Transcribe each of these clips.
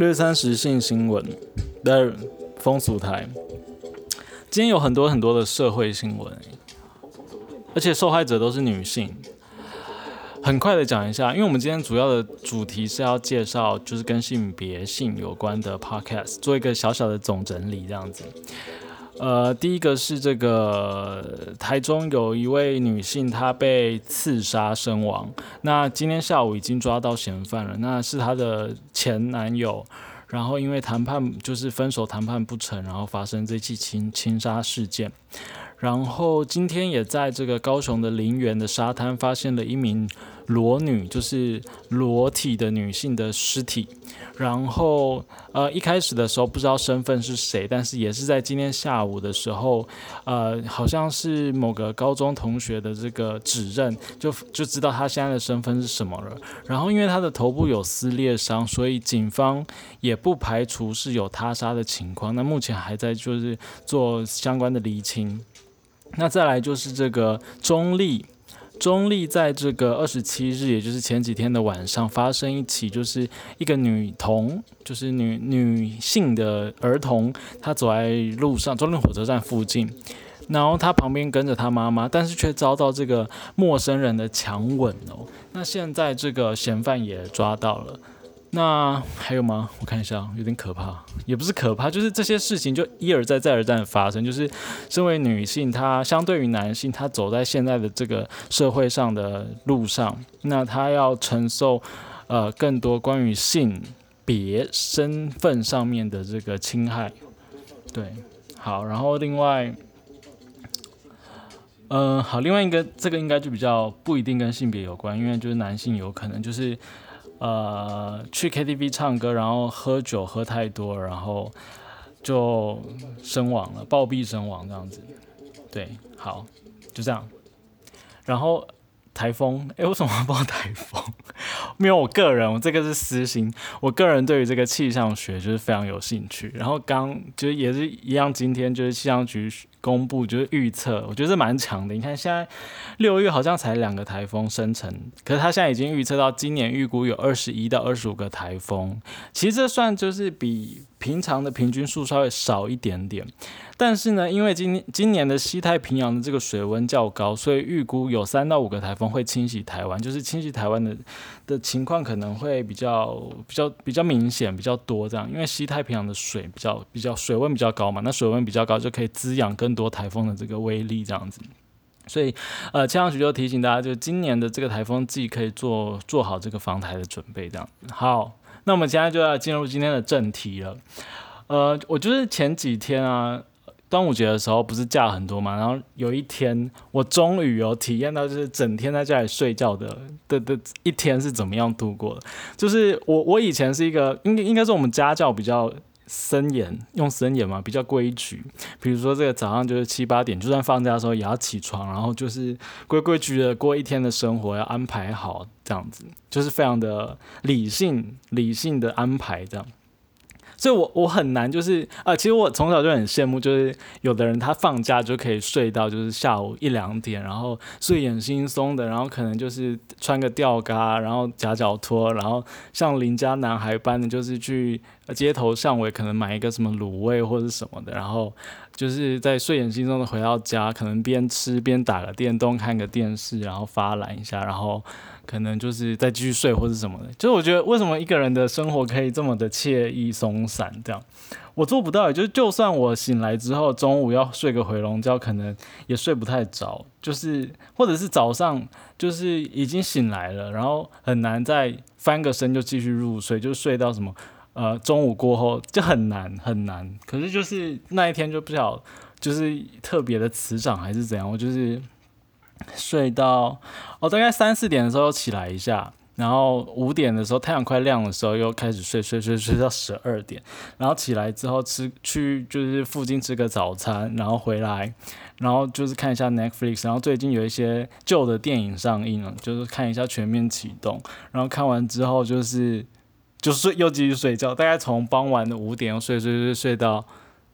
六三十性新闻的风俗台，今天有很多很多的社会新闻，而且受害者都是女性。很快的讲一下，因为我们今天主要的主题是要介绍，就是跟性别性有关的 podcast，做一个小小的总整理这样子。呃，第一个是这个台中有一位女性，她被刺杀身亡。那今天下午已经抓到嫌犯了，那是她的前男友。然后因为谈判就是分手谈判不成，然后发生这起情情杀事件。然后今天也在这个高雄的林园的沙滩发现了一名裸女，就是裸体的女性的尸体。然后呃一开始的时候不知道身份是谁，但是也是在今天下午的时候，呃好像是某个高中同学的这个指认，就就知道他现在的身份是什么了。然后因为他的头部有撕裂伤，所以警方也不排除是有他杀的情况。那目前还在就是做相关的厘清。那再来就是这个中立，中立在这个二十七日，也就是前几天的晚上，发生一起，就是一个女童，就是女女性的儿童，她走在路上，中立火车站附近，然后她旁边跟着她妈妈，但是却遭到这个陌生人的强吻哦。那现在这个嫌犯也抓到了。那还有吗？我看一下，有点可怕，也不是可怕，就是这些事情就一而再、再而三的发生。就是身为女性，她相对于男性，她走在现在的这个社会上的路上，那她要承受呃更多关于性别身份上面的这个侵害。对，好，然后另外，嗯，好，另外一个这个应该就比较不一定跟性别有关，因为就是男性有可能就是。呃，去 KTV 唱歌，然后喝酒喝太多，然后就身亡了，暴毙身亡这样子。对，好，就这样。然后台风，哎，为什么要报台风？没有，我个人，我这个是私心。我个人对于这个气象学就是非常有兴趣。然后刚就是也是一样，今天就是气象局。公布就是预测，我觉得蛮强的。你看现在六月好像才两个台风生成，可是他现在已经预测到今年预估有二十一到二十五个台风。其实这算就是比平常的平均数稍微少一点点。但是呢，因为今今年的西太平洋的这个水温较高，所以预估有三到五个台风会侵袭台湾，就是侵袭台湾的的情况可能会比较比较比较明显比较多这样。因为西太平洋的水比较比较水温比较高嘛，那水温比较高就可以滋养更多台风的这个威力这样子。所以呃，气象局就提醒大家，就今年的这个台风季可以做做好这个防台的准备这样。好，那我们现在就要进入今天的正题了。呃，我就是前几天啊。端午节的时候不是假很多嘛，然后有一天我终于有体验到，就是整天在家里睡觉的的的一天是怎么样度过的。就是我我以前是一个应该应该是我们家教比较森严，用森严嘛，比较规矩。比如说这个早上就是七八点，就算放假的时候也要起床，然后就是规规矩矩的过一天的生活，要安排好这样子，就是非常的理性理性的安排这样。所以，我我很难，就是啊，其实我从小就很羡慕，就是有的人他放假就可以睡到就是下午一两点，然后睡眼惺忪的，然后可能就是穿个吊嘎，然后夹脚拖，然后像邻家男孩般的，就是去街头巷尾，可能买一个什么卤味或者什么的，然后就是在睡眼惺忪的回到家，可能边吃边打个电动，看个电视，然后发懒一下，然后。可能就是再继续睡或者什么的，就是我觉得为什么一个人的生活可以这么的惬意松散，这样我做不到。也就是就算我醒来之后中午要睡个回笼觉，可能也睡不太着，就是或者是早上就是已经醒来了，然后很难再翻个身就继续入睡，就睡到什么呃中午过后就很难很难。可是就是那一天就不晓就是特别的磁场还是怎样，我就是。睡到哦，大概三四点的时候起来一下，然后五点的时候太阳快亮的时候又开始睡睡睡睡到十二点，然后起来之后吃去就是附近吃个早餐，然后回来，然后就是看一下 Netflix，然后最近有一些旧的电影上映了，就是看一下全面启动，然后看完之后就是就睡又继续睡觉，大概从傍晚的五点又睡睡睡睡到。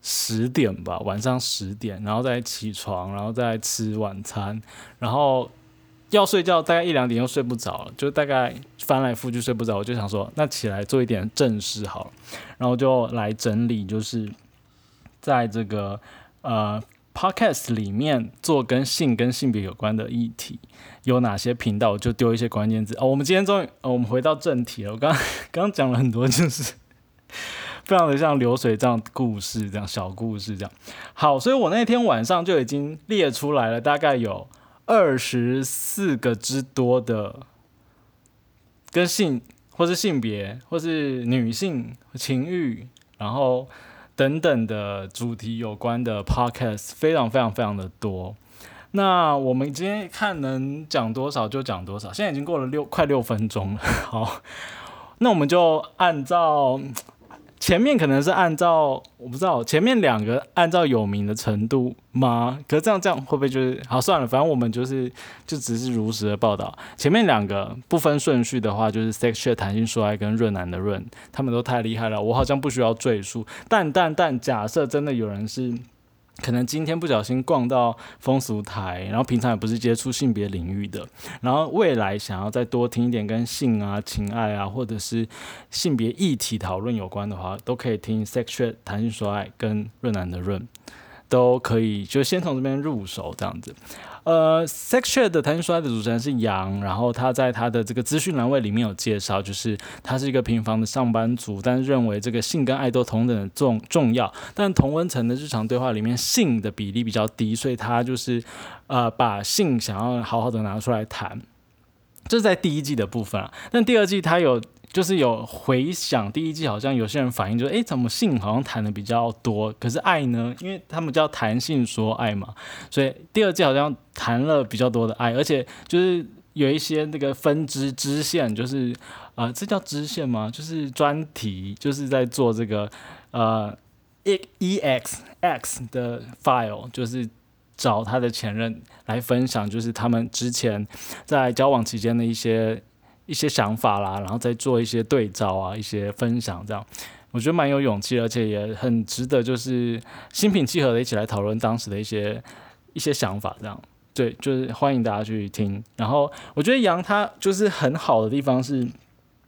十点吧，晚上十点，然后再起床，然后再吃晚餐，然后要睡觉，大概一两点又睡不着了，就大概翻来覆去睡不着，我就想说，那起来做一点正事好了，然后就来整理，就是在这个呃 podcast 里面做跟性跟性别有关的议题有哪些频道，就丢一些关键字哦。我们今天终于，哦，我们回到正题了。我刚 刚讲了很多，就是 非常的像流水账故事这样小故事这样。好，所以我那天晚上就已经列出来了，大概有。二十四个之多的跟性或是性别或是女性情欲，然后等等的主题有关的 podcast 非常非常非常的多。那我们今天看能讲多少就讲多少，现在已经过了六快六分钟了。好，那我们就按照。前面可能是按照我不知道前面两个按照有名的程度吗？可是这样这样会不会就是好算了？反正我们就是就只是如实的报道。前面两个不分顺序的话，就是 Sex 弹性说爱跟润男的润，他们都太厉害了，我好像不需要赘述。但但但假设真的有人是。可能今天不小心逛到风俗台，然后平常也不是接触性别领域的，然后未来想要再多听一点跟性啊、情爱啊，或者是性别议题讨论有关的话，都可以听 Sexual 谈性说爱跟润男的润，都可以就先从这边入手这样子。呃，Sexual 的谈心说爱的主持人是杨，然后他在他的这个资讯栏位里面有介绍，就是他是一个平凡的上班族，但认为这个性跟爱都同等的重重要，但同温层的日常对话里面性的比例比较低，所以他就是呃把性想要好好的拿出来谈，这是在第一季的部分啊，但第二季他有。就是有回想第一季，好像有些人反映，就是诶，怎么性好像谈的比较多，可是爱呢？因为他们叫谈性说爱嘛，所以第二季好像谈了比较多的爱，而且就是有一些那个分支支线，就是啊，这叫支线吗？就是专题，就是在做这个呃，e e x x 的 file，就是找他的前任来分享，就是他们之前在交往期间的一些。一些想法啦，然后再做一些对照啊，一些分享，这样我觉得蛮有勇气，而且也很值得，就是心平气和的一起来讨论当时的一些一些想法，这样对，就是欢迎大家去听。然后我觉得杨他就是很好的地方是。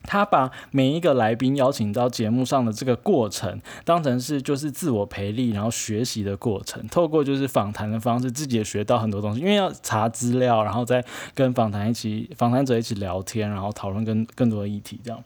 他把每一个来宾邀请到节目上的这个过程，当成是就是自我培力，然后学习的过程。透过就是访谈的方式，自己也学到很多东西。因为要查资料，然后再跟访谈一起访谈者一起聊天，然后讨论更更多的议题，这样。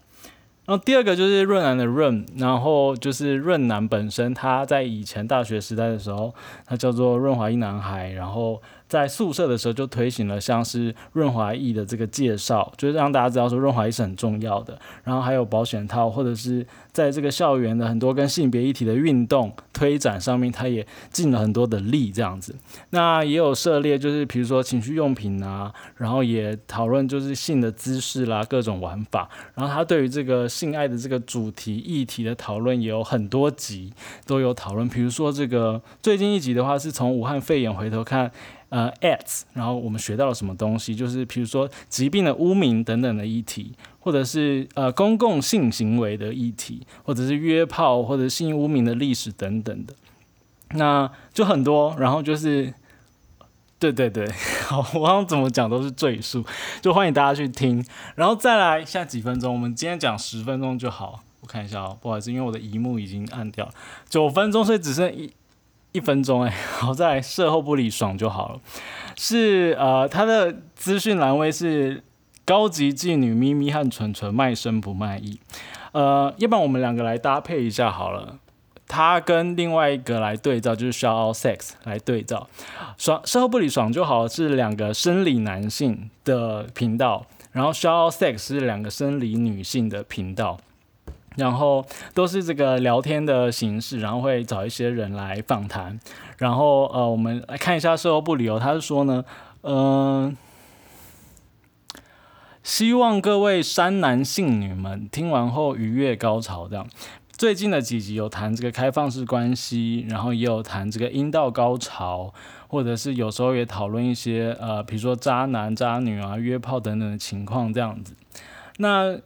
然后第二个就是润南的润，然后就是润南本身，他在以前大学时代的时候，他叫做润滑一男孩，然后。在宿舍的时候就推行了像是润滑液的这个介绍，就是让大家知道说润滑液是很重要的。然后还有保险套，或者是在这个校园的很多跟性别议题的运动推展上面，他也尽了很多的力这样子。那也有涉猎，就是比如说情趣用品啊，然后也讨论就是性的姿势啦，各种玩法。然后他对于这个性爱的这个主题议题的讨论也有很多集都有讨论。比如说这个最近一集的话，是从武汉肺炎回头看。呃，ads，然后我们学到了什么东西？就是比如说疾病的污名等等的议题，或者是呃公共性行为的议题，或者是约炮或者性污名的历史等等的，那就很多。然后就是，对对对，好，我刚怎么讲都是赘述，就欢迎大家去听。然后再来下几分钟，我们今天讲十分钟就好。我看一下哦，不好意思，因为我的荧幕已经按掉了，九分钟，所以只剩一。一分钟哎，好在事后不理爽就好了。是呃，他的资讯栏位是高级妓女咪咪和纯纯卖身不卖艺。呃，要不然我们两个来搭配一下好了。他跟另外一个来对照，就是 Shout Out Sex 来对照。爽事后不理爽就好了是两个生理男性的频道，然后 Shout Out Sex 是两个生理女性的频道。然后都是这个聊天的形式，然后会找一些人来访谈，然后呃，我们来看一下售后部理由，他是说呢，嗯，希望各位山男性女们听完后愉悦高潮这样。最近的几集有谈这个开放式关系，然后也有谈这个阴道高潮，或者是有时候也讨论一些呃，比如说渣男渣女啊、约炮等等的情况这样子。那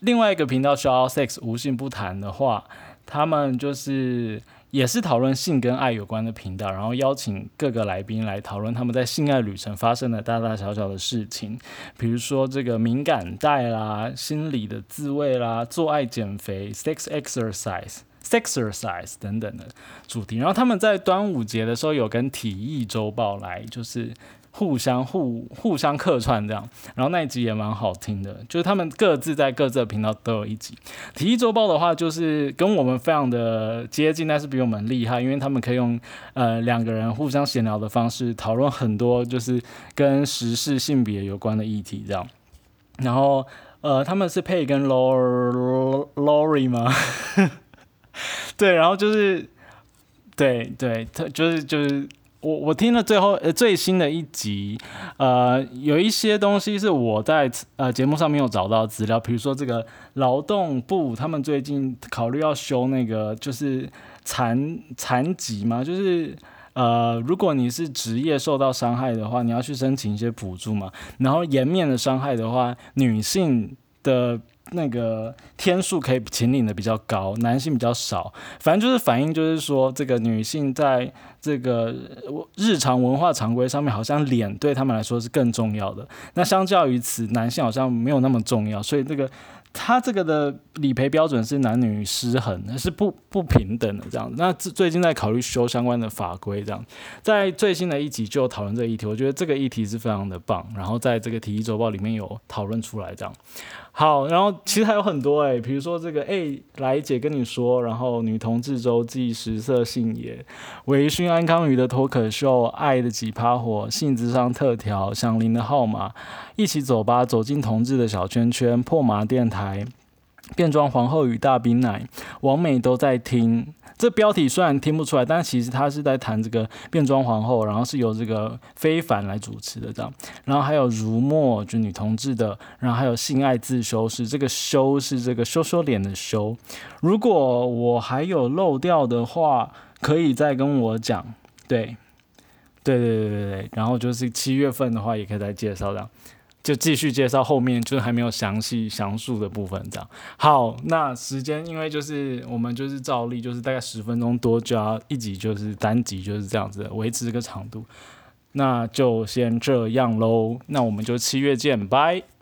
另外一个频道 Show Sex 无性不谈的话，他们就是也是讨论性跟爱有关的频道，然后邀请各个来宾来讨论他们在性爱旅程发生的大大小小的事情，比如说这个敏感带啦、心理的自慰啦、做爱减肥、sex exercise、sexercise 等等的主题。然后他们在端午节的时候有跟体育周报来，就是。互相互互相客串这样，然后那一集也蛮好听的，就是他们各自在各自的频道都有一集。体育周报的话，就是跟我们非常的接近，但是比我们厉害，因为他们可以用呃两个人互相闲聊的方式讨论很多就是跟时事性别有关的议题这样。然后呃他们是配跟 Lori 吗？对，然后就是对对，他就是就是。我我听了最后呃最新的一集，呃有一些东西是我在呃节目上没有找到资料，比如说这个劳动部他们最近考虑要修那个就是残残疾嘛，就是呃如果你是职业受到伤害的话，你要去申请一些补助嘛，然后颜面的伤害的话，女性的。那个天数可以请领的比较高，男性比较少，反正就是反映就是说，这个女性在这个日常文化常规上面，好像脸对他们来说是更重要的。那相较于此，男性好像没有那么重要，所以这个他这个的理赔标准是男女失衡，是不不平等的这样。那最近在考虑修相关的法规，这样在最新的一集就讨论这个议题，我觉得这个议题是非常的棒。然后在这个体育周报里面有讨论出来这样。好，然后其实还有很多哎，比如说这个哎，来姐跟你说，然后女同志周记、食色性也、微醺安康鱼的脱口秀、爱的几趴火、性子上特调、响铃的号码、一起走吧，走进同志的小圈圈、破麻电台、变装皇后与大冰奶、王美都在听。这标题虽然听不出来，但其实他是在谈这个变装皇后，然后是由这个非凡来主持的这样，然后还有如墨就女同志的，然后还有性爱自修是这个修是这个羞羞脸的修。如果我还有漏掉的话，可以再跟我讲。对，对对对对对，然后就是七月份的话，也可以再介绍这样。就继续介绍后面就是还没有详细详述的部分，这样好。那时间因为就是我们就是照例就是大概十分钟多就要一集就是单集就是这样子维持这个长度，那就先这样喽。那我们就七月见，拜。